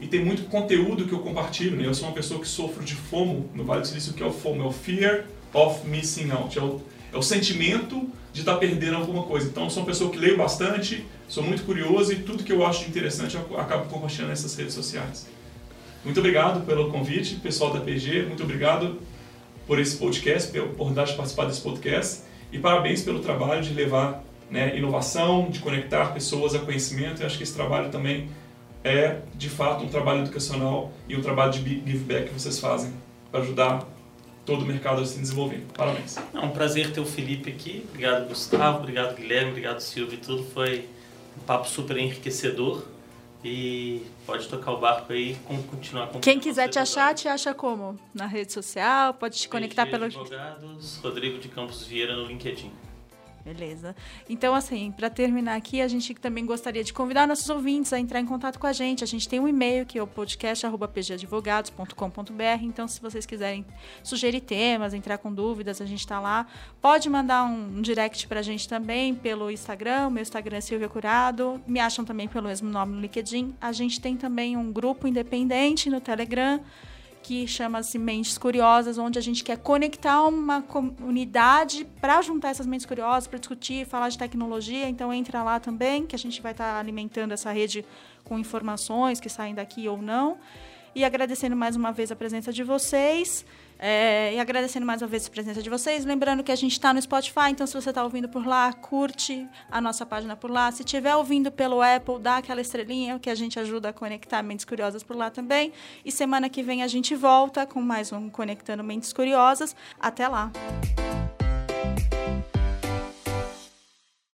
E tem muito conteúdo que eu compartilho. Né? Eu sou uma pessoa que sofro de FOMO no Vale do Silício. Que é o FOMO? É o Fear of Missing Out. É o, é o sentimento de estar tá perdendo alguma coisa. Então, sou uma pessoa que leio bastante, sou muito curioso e tudo que eu acho interessante eu acabo compartilhando nessas redes sociais. Muito obrigado pelo convite, pessoal da PG. Muito obrigado por esse podcast, pela oportunidade de participar desse podcast. E parabéns pelo trabalho de levar né, inovação, de conectar pessoas a conhecimento. Eu acho que esse trabalho também é, de fato, um trabalho educacional e um trabalho de give back que vocês fazem para ajudar todo o mercado a se desenvolver. Parabéns. É um prazer ter o Felipe aqui. Obrigado, Gustavo. Obrigado, Guilherme. Obrigado, Silvio e tudo. Foi um papo super enriquecedor. E pode tocar o barco aí e continuar com Quem quiser te achar, te acha como? Na rede social? Pode te conectar pelo. Advogados, Rodrigo de Campos Vieira no LinkedIn. Beleza. Então, assim, para terminar aqui, a gente também gostaria de convidar nossos ouvintes a entrar em contato com a gente. A gente tem um e-mail que é o podcast.pgadvogados.com.br. Então, se vocês quiserem sugerir temas, entrar com dúvidas, a gente está lá. Pode mandar um, um direct para a gente também pelo Instagram. Meu Instagram é Silvia Curado. Me acham também pelo mesmo nome no LinkedIn. A gente tem também um grupo independente no Telegram que chama-se Mentes Curiosas, onde a gente quer conectar uma comunidade para juntar essas mentes curiosas, para discutir, falar de tecnologia. Então entra lá também, que a gente vai estar tá alimentando essa rede com informações que saem daqui ou não. E agradecendo mais uma vez a presença de vocês. É, e agradecendo mais uma vez a presença de vocês. Lembrando que a gente está no Spotify, então se você está ouvindo por lá, curte a nossa página por lá. Se estiver ouvindo pelo Apple, dá aquela estrelinha que a gente ajuda a conectar Mentes Curiosas por lá também. E semana que vem a gente volta com mais um Conectando Mentes Curiosas. Até lá!